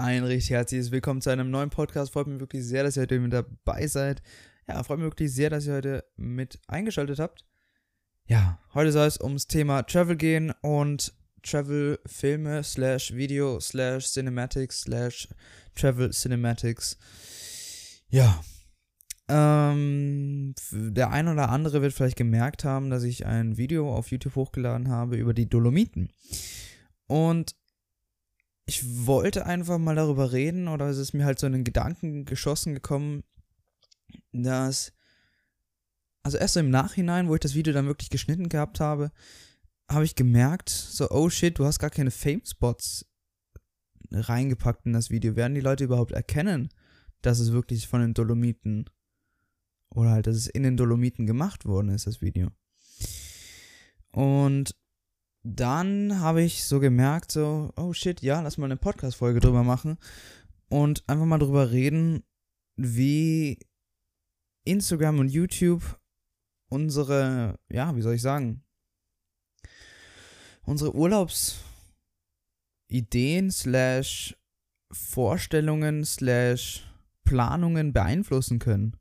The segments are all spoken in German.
Ein richtig herzliches Willkommen zu einem neuen Podcast. Freut mich wirklich sehr, dass ihr heute mit dabei seid. Ja, freut mich wirklich sehr, dass ihr heute mit eingeschaltet habt. Ja, heute soll es ums Thema Travel gehen und Travel-Filme slash Video slash Cinematics slash Travel Cinematics. Ja. Ähm, der ein oder andere wird vielleicht gemerkt haben, dass ich ein Video auf YouTube hochgeladen habe über die Dolomiten. Und ich wollte einfach mal darüber reden oder es ist mir halt so in den Gedanken geschossen gekommen, dass, also erst so im Nachhinein, wo ich das Video dann wirklich geschnitten gehabt habe, habe ich gemerkt, so, oh shit, du hast gar keine Fame-Spots reingepackt in das Video. Werden die Leute überhaupt erkennen, dass es wirklich von den Dolomiten oder halt, dass es in den Dolomiten gemacht worden ist, das Video. Und dann habe ich so gemerkt, so, oh shit, ja, lass mal eine Podcast-Folge drüber machen und einfach mal drüber reden, wie Instagram und YouTube unsere, ja, wie soll ich sagen, unsere Urlaubsideen slash Vorstellungen slash Planungen beeinflussen können.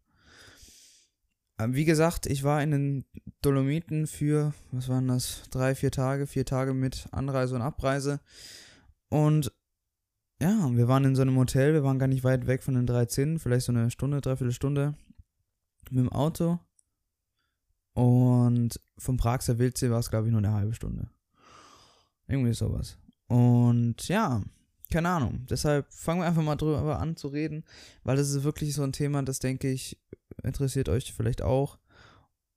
Ähm, wie gesagt, ich war in den Dolomiten für, was waren das, drei, vier Tage, vier Tage mit Anreise und Abreise. Und ja, wir waren in so einem Hotel, wir waren gar nicht weit weg von den drei Zinnen, vielleicht so eine Stunde, dreiviertel Stunde mit dem Auto. Und vom Praxer Wildsee war es, glaube ich, nur eine halbe Stunde. Irgendwie sowas. Und ja, keine Ahnung. Deshalb fangen wir einfach mal drüber an zu reden, weil das ist wirklich so ein Thema, das denke ich, interessiert euch vielleicht auch.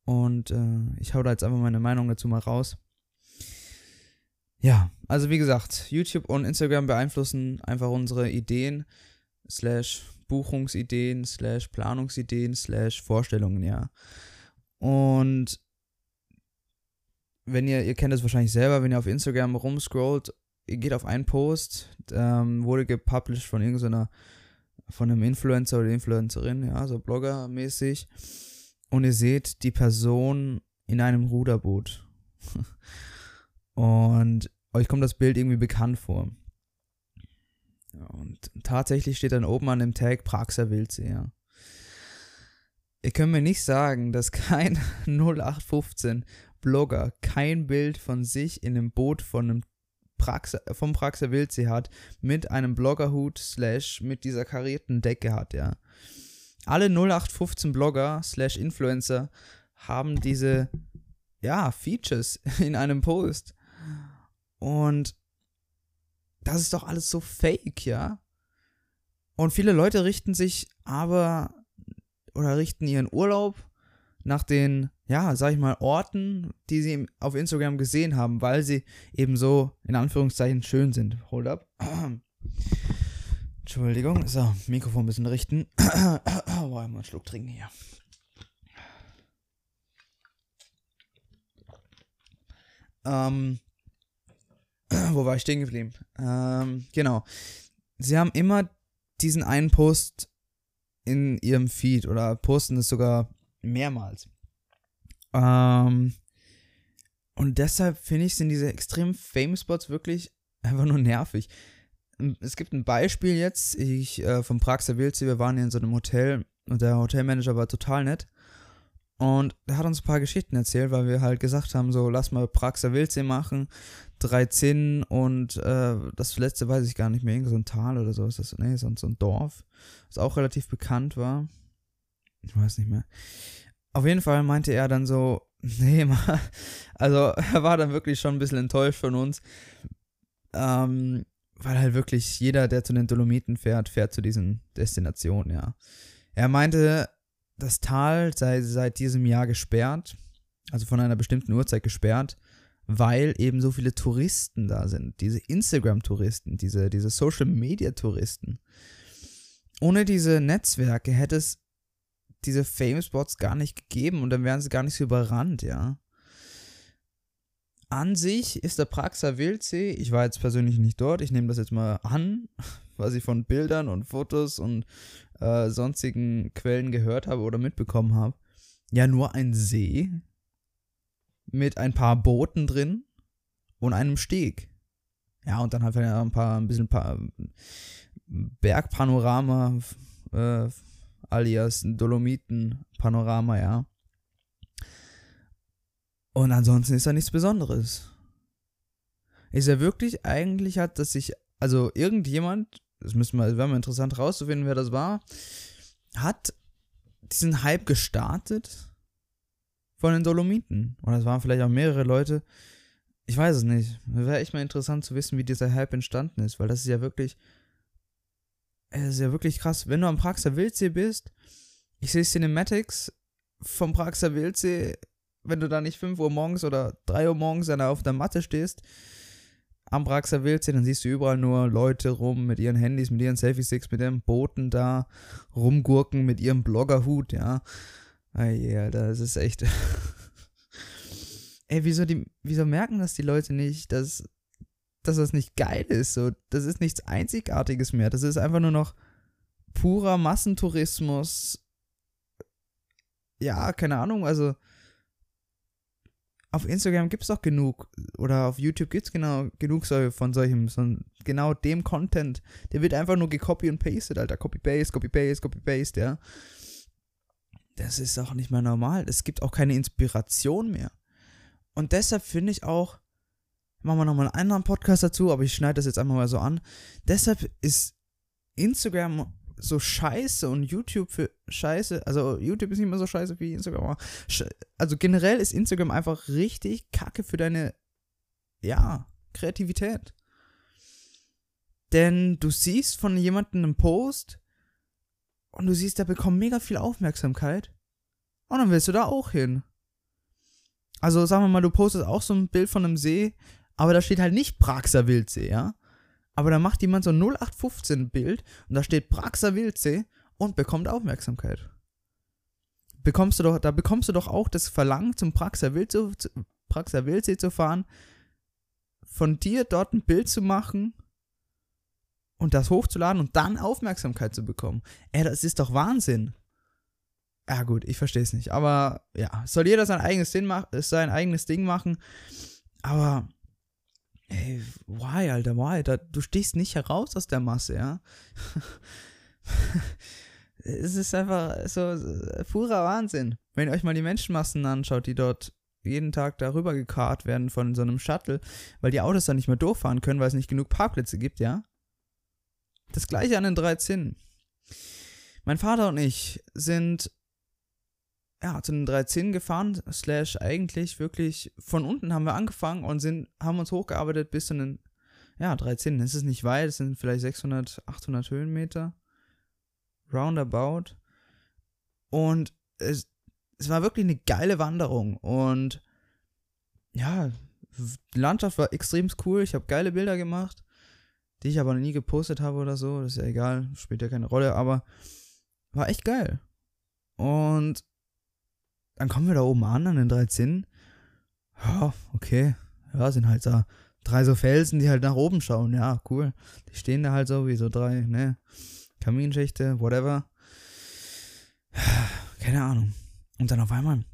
Und äh, ich hau da jetzt einfach meine Meinung dazu mal raus. Ja, also wie gesagt, YouTube und Instagram beeinflussen einfach unsere Ideen, slash Buchungsideen, slash Planungsideen, slash Vorstellungen, ja. Und wenn ihr, ihr kennt es wahrscheinlich selber, wenn ihr auf Instagram rumscrollt, ihr geht auf einen Post, ähm, wurde gepublished von irgendeiner von einem Influencer oder Influencerin, ja, so Blogger-mäßig. Und ihr seht die Person in einem Ruderboot. und euch kommt das Bild irgendwie bekannt vor. Und tatsächlich steht dann oben an dem Tag Praxer Wildsee, ja. Ihr könnt mir nicht sagen, dass kein 0815 Blogger kein Bild von sich in einem Boot von einem Praxe, vom Praxer Wildsee hat, mit einem Bloggerhut slash mit dieser karierten Decke hat, ja. Alle 0815 Blogger slash Influencer haben diese, ja, Features in einem Post. Und das ist doch alles so fake, ja. Und viele Leute richten sich aber oder richten ihren Urlaub nach den ja, sag ich mal, Orten, die sie auf Instagram gesehen haben, weil sie eben so, in Anführungszeichen, schön sind. Hold up. Entschuldigung. So, Mikrofon ein bisschen richten. Boah, mal einen Schluck trinken hier. Ähm, wo war ich stehen geblieben? Ähm, genau. Sie haben immer diesen einen Post in ihrem Feed oder posten es sogar mehrmals. Ähm, und deshalb finde ich, sind diese extremen Fame-Spots wirklich einfach nur nervig. Es gibt ein Beispiel jetzt, ich äh, vom Praxer Wildsee, wir waren hier in so einem Hotel und der Hotelmanager war total nett. Und er hat uns ein paar Geschichten erzählt, weil wir halt gesagt haben, so lass mal Praxer Wildsee machen, drei Zinnen und äh, das letzte weiß ich gar nicht mehr, irgend so ein Tal oder so ist das, nee, so, so ein Dorf, das auch relativ bekannt war. Ich weiß nicht mehr. Auf jeden Fall meinte er dann so, nee, mal, also er war dann wirklich schon ein bisschen enttäuscht von uns, ähm, weil halt wirklich jeder, der zu den Dolomiten fährt, fährt zu diesen Destinationen, ja. Er meinte, das Tal sei seit diesem Jahr gesperrt, also von einer bestimmten Uhrzeit gesperrt, weil eben so viele Touristen da sind, diese Instagram-Touristen, diese, diese Social-Media-Touristen. Ohne diese Netzwerke hätte es diese Fame-Spots gar nicht gegeben und dann wären sie gar nicht so überrannt, ja. An sich ist der Praxer Wildsee, ich war jetzt persönlich nicht dort, ich nehme das jetzt mal an, was ich von Bildern und Fotos und äh, sonstigen Quellen gehört habe oder mitbekommen habe, ja nur ein See mit ein paar Booten drin und einem Steg. Ja, und dann halt ein paar, ein bisschen ein paar Bergpanorama, äh, alias Dolomiten-Panorama, ja. Und ansonsten ist da nichts Besonderes. Ist er wirklich, eigentlich hat das sich, also irgendjemand, das müssen wir, wäre mal interessant rauszufinden, wer das war, hat diesen Hype gestartet von den Dolomiten. Oder es waren vielleicht auch mehrere Leute. Ich weiß es nicht. Wäre echt mal interessant zu wissen, wie dieser Hype entstanden ist, weil das ist ja wirklich, es ist ja wirklich krass. Wenn du am Praxer Wildsee bist, ich sehe Cinematics vom Praxer Wildsee, wenn du da nicht 5 Uhr morgens oder 3 Uhr morgens auf der Matte stehst, am Praxer Wildsee, dann siehst du überall nur Leute rum mit ihren Handys, mit ihren Selfie-Sticks, mit ihren Booten da rumgurken, mit ihrem Bloggerhut, ja. Ey, Alter, das ist echt. Ey, wieso, die, wieso merken das die Leute nicht, dass, dass das nicht geil ist? So, das ist nichts Einzigartiges mehr. Das ist einfach nur noch purer Massentourismus. Ja, keine Ahnung, also auf Instagram gibt es doch genug oder auf YouTube gibt es genau genug von solchem, so, genau dem Content. Der wird einfach nur gecopy und pasted, Alter. Copy-Paste, Copy-Paste, Copy-Paste, ja. Das ist auch nicht mehr normal. Es gibt auch keine Inspiration mehr. Und deshalb finde ich auch, machen wir nochmal einen anderen Podcast dazu, aber ich schneide das jetzt einfach mal so an. Deshalb ist Instagram so scheiße und YouTube für scheiße. Also YouTube ist nicht mehr so scheiße wie Instagram. Also generell ist Instagram einfach richtig kacke für deine, ja, Kreativität. Denn du siehst von jemandem einen Post und du siehst, der bekommt mega viel Aufmerksamkeit. Und dann willst du da auch hin. Also sagen wir mal, du postest auch so ein Bild von einem See, aber da steht halt nicht Praxer Wildsee, ja? Aber da macht jemand so ein 0815 Bild und da steht Praxer Wildsee und bekommt Aufmerksamkeit. Bekommst du doch, da bekommst du doch auch das Verlangen zum Praxer Wildsee, Praxer Wildsee zu fahren, von dir dort ein Bild zu machen und das hochzuladen und dann Aufmerksamkeit zu bekommen. Ey, das ist doch Wahnsinn. Ja, gut, ich verstehe es nicht. Aber ja, soll jeder sein eigenes Ding, sein eigenes Ding machen. Aber Ey, why, Alter, why? Da, du stichst nicht heraus aus der Masse, ja? es ist einfach so purer Wahnsinn. Wenn ihr euch mal die Menschenmassen anschaut, die dort jeden Tag darüber gekarrt werden von so einem Shuttle, weil die Autos dann nicht mehr durchfahren können, weil es nicht genug Parkplätze gibt, ja? Das gleiche an den 13. Mein Vater und ich sind ja, zu den 13 gefahren, slash eigentlich wirklich von unten haben wir angefangen und sind, haben uns hochgearbeitet bis zu den, ja, 13. Es ist nicht weit, es sind vielleicht 600, 800 Höhenmeter. Roundabout. Und es, es war wirklich eine geile Wanderung und ja, die Landschaft war extrem cool. Ich habe geile Bilder gemacht, die ich aber nie gepostet habe oder so. Das ist ja egal, spielt ja keine Rolle, aber war echt geil. Und dann kommen wir da oben an, an den drei Zinnen. Ja, okay. Ja, sind halt da drei so Felsen, die halt nach oben schauen. Ja, cool. Die stehen da halt so wie so drei, ne? Kaminschächte, whatever. Keine Ahnung. Und dann auf einmal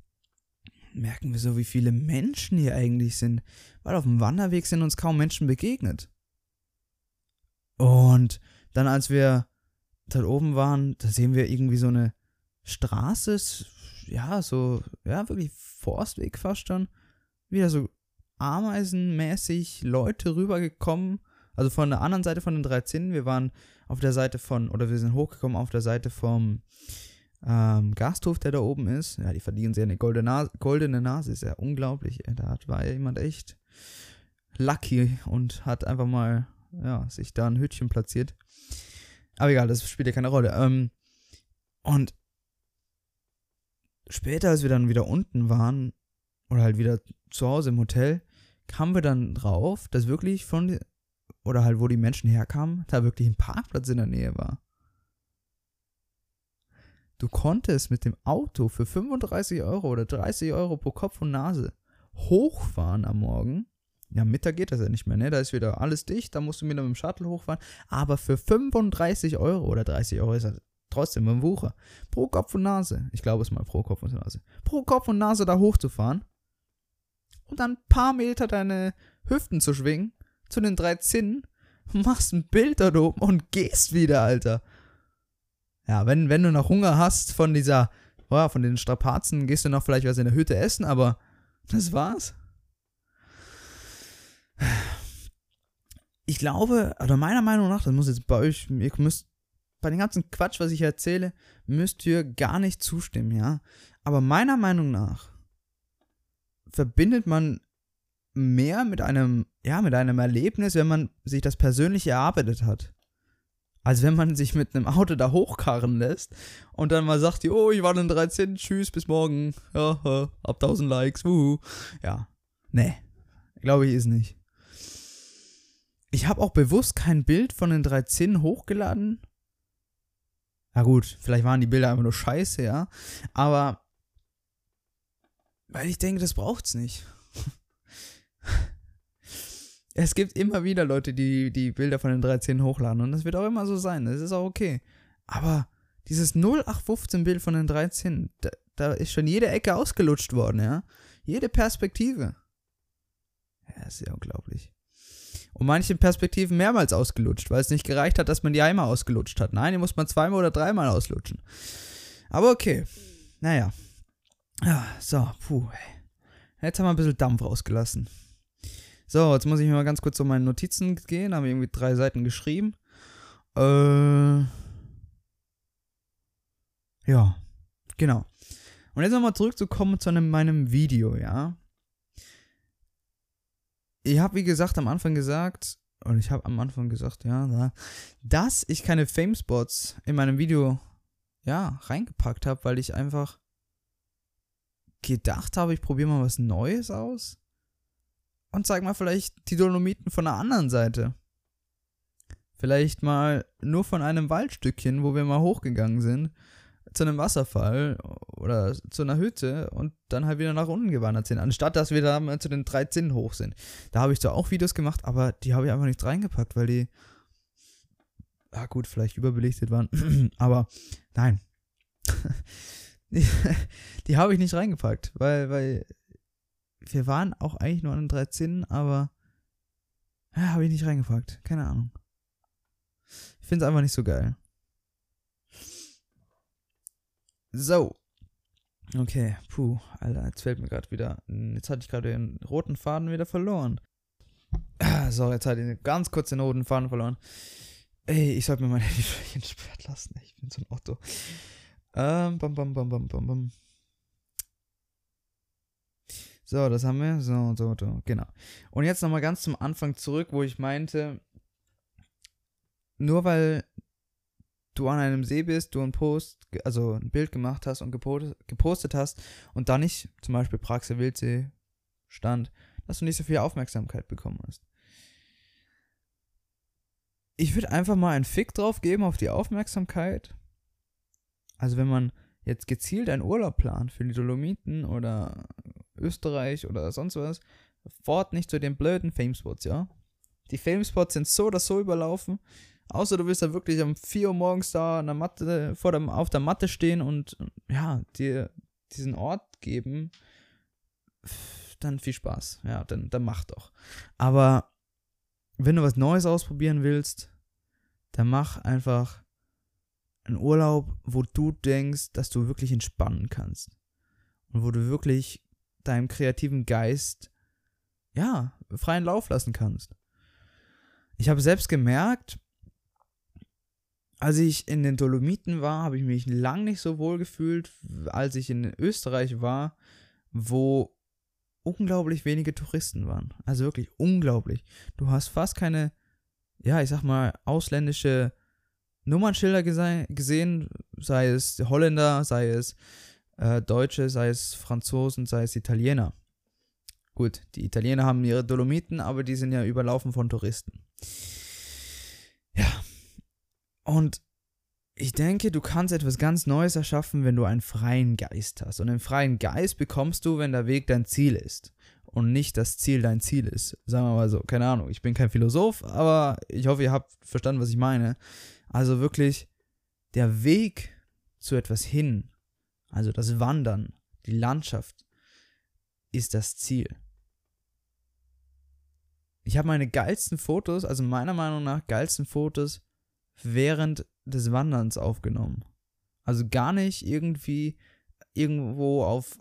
merken wir so, wie viele Menschen hier eigentlich sind. Weil auf dem Wanderweg sind uns kaum Menschen begegnet. Und dann, als wir dort oben waren, da sehen wir irgendwie so eine Straße, ja, so, ja, wirklich Forstweg fast schon. Wieder so ameisenmäßig Leute rübergekommen. Also von der anderen Seite von den drei Zinnen. Wir waren auf der Seite von, oder wir sind hochgekommen auf der Seite vom ähm, Gasthof, der da oben ist. Ja, die verdienen sehr eine goldene Nase, goldene Nase. Ist ja unglaublich. Da war jemand echt lucky und hat einfach mal, ja, sich da ein Hütchen platziert. Aber egal, das spielt ja keine Rolle. Ähm, und später, als wir dann wieder unten waren, oder halt wieder zu Hause im Hotel, kamen wir dann drauf, dass wirklich von, oder halt wo die Menschen herkamen, da wirklich ein Parkplatz in der Nähe war. Du konntest mit dem Auto für 35 Euro oder 30 Euro pro Kopf und Nase hochfahren am Morgen. Ja, Mittag geht das ja nicht mehr, ne? Da ist wieder alles dicht, da musst du wieder mit dem Shuttle hochfahren. Aber für 35 Euro oder 30 Euro ist das trotzdem beim Wucher. Pro Kopf und Nase. Ich glaube es mal pro Kopf und Nase. Pro Kopf und Nase da hochzufahren. Und dann ein paar Meter deine Hüften zu schwingen. Zu den drei Zinnen. machst ein Bild da oben und gehst wieder, Alter. Ja, wenn, wenn du noch Hunger hast von dieser, oh, von den Strapazen, gehst du noch vielleicht was in der Hütte essen, aber das war's. Ich glaube, oder meiner Meinung nach, das muss jetzt bei euch, ihr müsst, bei dem ganzen Quatsch, was ich erzähle, müsst ihr gar nicht zustimmen, ja. Aber meiner Meinung nach verbindet man mehr mit einem, ja, mit einem Erlebnis, wenn man sich das persönlich erarbeitet hat. Als wenn man sich mit einem Auto da hochkarren lässt und dann mal sagt, oh, ich war in 13, tschüss, bis morgen. Ja, ja, ab 1000 Likes, wuhu. Ja, nee, glaube ich ist nicht. Ich habe auch bewusst kein Bild von den 13 hochgeladen. Na gut, vielleicht waren die Bilder einfach nur scheiße, ja. Aber weil ich denke, das braucht's nicht. es gibt immer wieder Leute, die die Bilder von den 13 hochladen und das wird auch immer so sein. Das ist auch okay. Aber dieses 0815 Bild von den 13, da, da ist schon jede Ecke ausgelutscht worden, ja. Jede Perspektive. Ja, ist ja unglaublich. Und manche Perspektiven mehrmals ausgelutscht, weil es nicht gereicht hat, dass man die einmal ausgelutscht hat. Nein, die muss man zweimal oder dreimal auslutschen. Aber okay. Naja. Ja, so, puh. Jetzt haben wir ein bisschen Dampf rausgelassen. So, jetzt muss ich mal ganz kurz um meine Notizen gehen. Habe irgendwie drei Seiten geschrieben. Äh. Ja, genau. Und jetzt nochmal zurückzukommen zu einem, meinem Video, ja. Ich habe, wie gesagt, am Anfang gesagt, und ich habe am Anfang gesagt, ja, dass ich keine Fame-Spots in meinem Video, ja, reingepackt habe, weil ich einfach gedacht habe, ich probiere mal was Neues aus und zeig mal vielleicht die Dolomiten von der anderen Seite. Vielleicht mal nur von einem Waldstückchen, wo wir mal hochgegangen sind, zu einem Wasserfall oder zu einer Hütte und dann halt wieder nach unten gewandert sind, anstatt dass wir da mal zu den 13 hoch sind. Da habe ich zwar auch Videos gemacht, aber die habe ich einfach nicht reingepackt, weil die, ja gut, vielleicht überbelichtet waren, aber nein. die, die habe ich nicht reingepackt, weil, weil wir waren auch eigentlich nur an den 13, aber ja, habe ich nicht reingepackt. Keine Ahnung. Ich finde es einfach nicht so geil. So. Okay, puh, Alter, jetzt fällt mir gerade wieder. Jetzt hatte ich gerade den roten Faden wieder verloren. So, jetzt hatte ich ganz kurz den roten Faden verloren. Ey, ich sollte mir mein Handy vielleicht entsperrt lassen. Ich bin so ein Otto. Ähm, bam, bam, bam, bam, bam, bam. So, das haben wir. So, so, so, genau. Und jetzt nochmal ganz zum Anfang zurück, wo ich meinte, nur weil du an einem See bist, du ein Post, also ein Bild gemacht hast und gepostet hast und da nicht zum Beispiel Praxe Wildsee stand, dass du nicht so viel Aufmerksamkeit bekommen hast. Ich würde einfach mal einen Fick drauf geben auf die Aufmerksamkeit also wenn man jetzt gezielt einen Urlaub plant für die Dolomiten oder Österreich oder sonst was, fort nicht zu den blöden Famespots, ja? Die Famespots sind so oder so überlaufen. Außer du willst da wirklich um 4 Uhr morgens da der Matte, vor dem, auf der Matte stehen und ja, dir diesen Ort geben, dann viel Spaß. Ja, dann, dann mach doch. Aber wenn du was Neues ausprobieren willst, dann mach einfach ein Urlaub, wo du denkst, dass du wirklich entspannen kannst. Und wo du wirklich deinem kreativen Geist, ja, freien Lauf lassen kannst. Ich habe selbst gemerkt, als ich in den Dolomiten war, habe ich mich lang nicht so wohl gefühlt, als ich in Österreich war, wo unglaublich wenige Touristen waren. Also wirklich unglaublich. Du hast fast keine, ja, ich sag mal, ausländische Nummernschilder gesehen, sei es Holländer, sei es äh, Deutsche, sei es Franzosen, sei es Italiener. Gut, die Italiener haben ihre Dolomiten, aber die sind ja überlaufen von Touristen. Und ich denke, du kannst etwas ganz Neues erschaffen, wenn du einen freien Geist hast. Und einen freien Geist bekommst du, wenn der Weg dein Ziel ist. Und nicht das Ziel dein Ziel ist. Sagen wir mal so, keine Ahnung. Ich bin kein Philosoph, aber ich hoffe, ihr habt verstanden, was ich meine. Also wirklich der Weg zu etwas hin, also das Wandern, die Landschaft, ist das Ziel. ich habe meine geilsten Fotos, also meiner Meinung nach geilsten Fotos während des Wanderns aufgenommen. Also gar nicht irgendwie irgendwo auf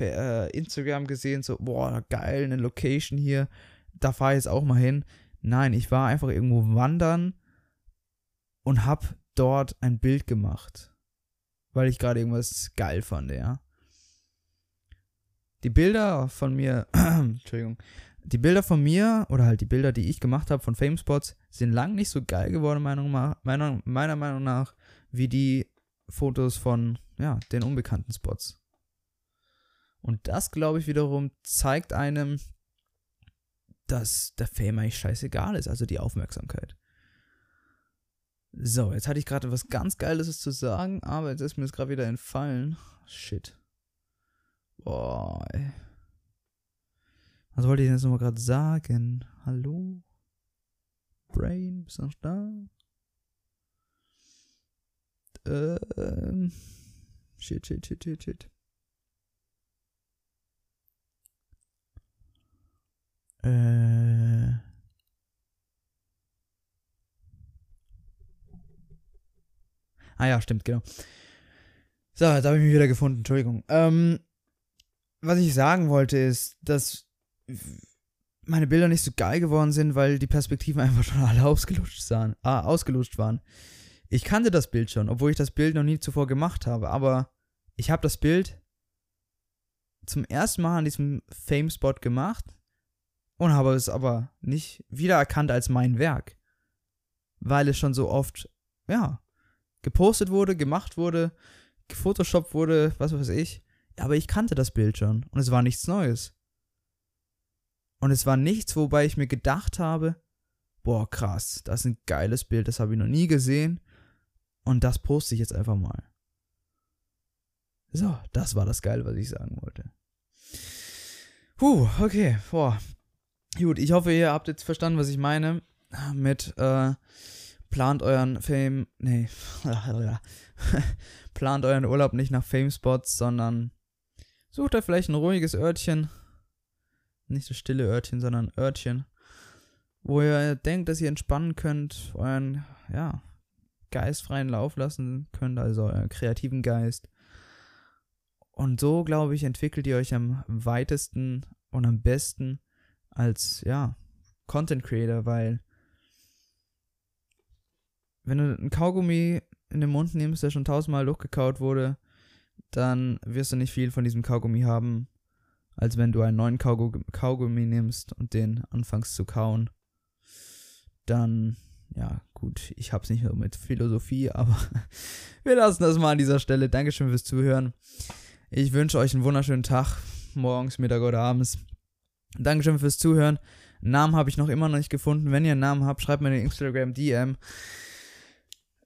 äh, Instagram gesehen, so, boah, geil, eine Location hier, da fahre ich jetzt auch mal hin. Nein, ich war einfach irgendwo wandern und habe dort ein Bild gemacht, weil ich gerade irgendwas geil fand, ja. Die Bilder von mir, Entschuldigung, die Bilder von mir oder halt die Bilder, die ich gemacht habe von Famespots, sind lang nicht so geil geworden, meiner, meiner, meiner Meinung nach, wie die Fotos von, ja, den unbekannten Spots. Und das, glaube ich, wiederum zeigt einem, dass der Fame eigentlich scheißegal ist, also die Aufmerksamkeit. So, jetzt hatte ich gerade was ganz Geiles zu sagen, aber jetzt ist mir das gerade wieder entfallen. Shit. Boah, ey. Was wollte ich denn jetzt nochmal gerade sagen? Hallo? Brain, bist du noch da? Ähm. Shit, shit, shit, shit, shit. Äh. Ah ja, stimmt, genau. So, jetzt habe ich mich wieder gefunden, Entschuldigung. Ähm, was ich sagen wollte ist, dass meine Bilder nicht so geil geworden sind, weil die Perspektiven einfach schon alle ausgelutscht, waren, ah, ausgelutscht waren. Ich kannte das Bild schon, obwohl ich das Bild noch nie zuvor gemacht habe, aber ich habe das Bild zum ersten Mal an diesem Fame-Spot gemacht und habe es aber nicht wiedererkannt als mein Werk, weil es schon so oft, ja, gepostet wurde, gemacht wurde, gefotoshoppt wurde, was weiß ich. Aber ich kannte das Bild schon und es war nichts Neues. Und es war nichts, wobei ich mir gedacht habe, boah, krass, das ist ein geiles Bild, das habe ich noch nie gesehen. Und das poste ich jetzt einfach mal. So, das war das Geile, was ich sagen wollte. Puh, okay, boah. Gut, ich hoffe, ihr habt jetzt verstanden, was ich meine. Mit, äh, plant euren Fame, nee, plant euren Urlaub nicht nach Fame-Spots, sondern sucht euch vielleicht ein ruhiges Örtchen, nicht das stille Örtchen, sondern Örtchen, wo ihr denkt, dass ihr entspannen könnt, euren, ja, Geist freien Lauf lassen könnt, also euren kreativen Geist. Und so, glaube ich, entwickelt ihr euch am weitesten und am besten als, ja, Content Creator, weil wenn du einen Kaugummi in den Mund nimmst, der schon tausendmal durchgekaut wurde, dann wirst du nicht viel von diesem Kaugummi haben, als wenn du einen neuen Kaugummi nimmst und den anfängst zu kauen. Dann, ja, gut, ich hab's nicht mit Philosophie, aber wir lassen das mal an dieser Stelle. Dankeschön fürs Zuhören. Ich wünsche euch einen wunderschönen Tag, morgens, Mittag oder abends. Dankeschön fürs Zuhören. Namen habe ich noch immer noch nicht gefunden. Wenn ihr einen Namen habt, schreibt mir eine Instagram DM.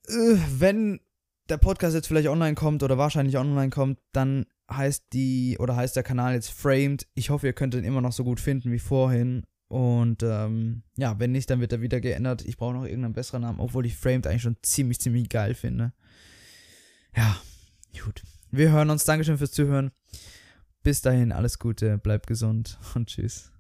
Äh, wenn der Podcast jetzt vielleicht online kommt oder wahrscheinlich online kommt, dann heißt die oder heißt der Kanal jetzt Framed. Ich hoffe, ihr könnt ihn immer noch so gut finden wie vorhin. Und ähm, ja, wenn nicht, dann wird er wieder geändert. Ich brauche noch irgendeinen besseren Namen, obwohl ich Framed eigentlich schon ziemlich, ziemlich geil finde. Ja, gut. Wir hören uns. Dankeschön fürs Zuhören. Bis dahin, alles Gute, bleibt gesund und tschüss.